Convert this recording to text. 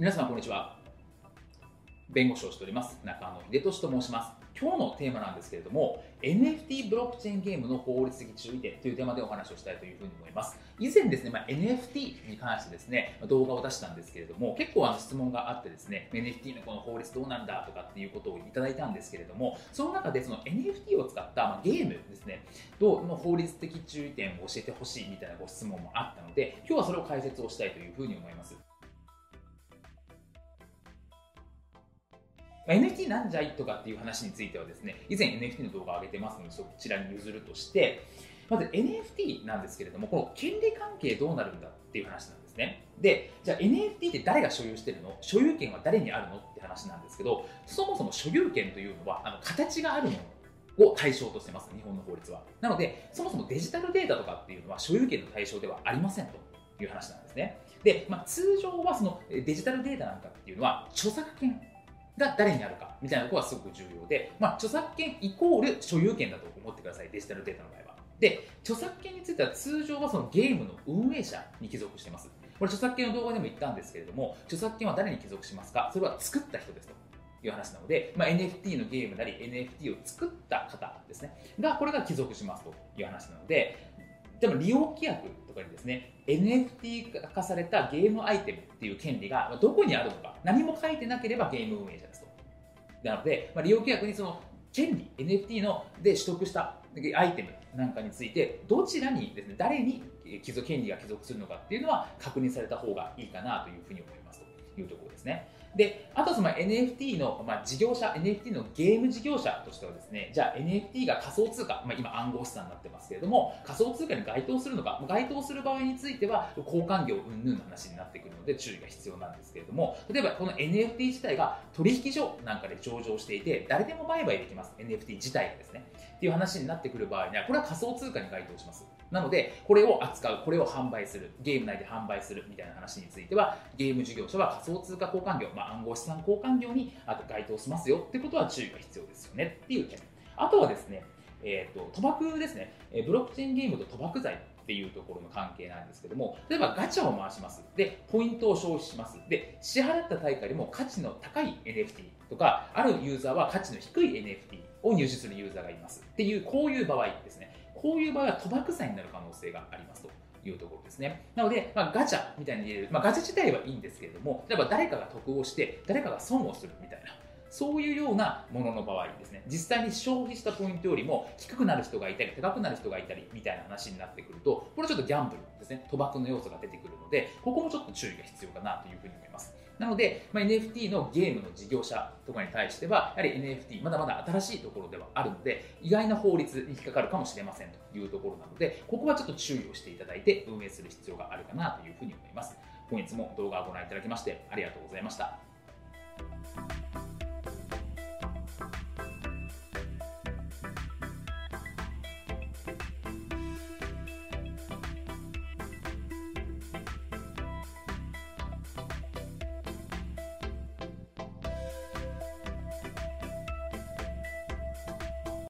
皆様こんにちは。弁護士をしております。中野秀俊と申します。今日のテーマなんですけれども NFT ブロックチェーンゲームの法律的注意点というテーマでお話をしたいというふうに思います。以前ですね、まあ、NFT に関してですね動画を出したんですけれども結構あの質問があってですね NFT のこの法律どうなんだとかっていうことをいただいたんですけれどもその中でその NFT を使った、まあ、ゲームですねどうの法律的注意点を教えてほしいみたいなご質問もあったので今日はそれを解説をしたいというふうに思います。NFT なんじゃいとかっていう話についてはですね、以前 NFT の動画を上げてますので、そちらに譲るとして、まず NFT なんですけれども、この権利関係どうなるんだっていう話なんですね。で、じゃあ NFT って誰が所有してるの？所有権は誰にあるのって話なんですけど、そもそも所有権というのは、あの形があるものを対象としてます、日本の法律は。なので、そもそもデジタルデータとかっていうのは所有権の対象ではありませんという話なんですね。で、まあ、通常はそのデジタルデータなんかっていうのは著作権が誰にあるかみたいなところがすごく重要で、まあ、著作権イコール所有権だと思ってください、デジタルデータの場合は。で、著作権については通常はそのゲームの運営者に帰属してます。これ著作権の動画でも言ったんですけれども、著作権は誰に帰属しますか？それは作った人ですと。いう話なので、まあ、NFT のゲームなり NFT を作った方ですねがこれが帰属しますという話なのででも利用規約とかにですね NFT 化されたゲームアイテムっていう権利がどこにあるのか何も書いてなければゲーム運営者ですとなので、まあ、利用規約にその権利 NFT ので取得したアイテムなんかについてどちらにですね誰に帰属権利が帰属するのかっていうのは確認された方がいいかなというふうに思いますというところですね。で、あとその NFT の、まあ、事業者、NFT のゲーム事業者としてはですね、じゃあ NFT が仮想通貨、まあ、今暗号資産になってますけれども、仮想通貨に該当するのか、該当する場合については交換業云々の話になってくるので注意が必要なんですけれども、例えばこの NFT 自体が取引所なんかで上場していて、誰でも売買できます。NFT 自体がですね。っていう話になってくる場合には、これは仮想通貨に該当します。なので、これを扱う、これを販売する、ゲーム内で販売するみたいな話については、ゲーム事業者は仮想通貨交換業、まあ、暗号資産交換業にあと該当しますよってことは注意が必要ですよねっていう点。あとはですね、えーと、賭博ですね、ブロックチェーンゲームと賭博罪っていうところの関係なんですけども、例えばガチャを回します。で、ポイントを消費します。で、支払った対価よりも価値の高い NFT とか、あるユーザーは価値の低い NFT を入手するユーザーがいますっていう、こういう場合ですね。こういう場合は賭博罪になる可能性がありますと。いうところですね。なので、まあ、ガチャみたいに入れる、まあ、ガチャ自体はいいんですけれども、例えば誰かが得をして、誰かが損をするみたいな、そういうようなものの場合ですね、実際に消費したポイントよりも低くなる人がいたり、高くなる人がいたりみたいな話になってくると、これちょっとギャンブルですね、賭博の要素が出てくるので、ここもちょっと注意が必要かなというふうに思います。なので、まあ、NFT のゲームの事業者とかに対しては、やはり NFT、まだまだ新しいところではあるので、意外な法律に引っかかるかもしれませんというところなので、ここはちょっと注意をしていただいて運営する必要があるかなというふうに思います。本日も動画をご覧いただきましてありがとうございました。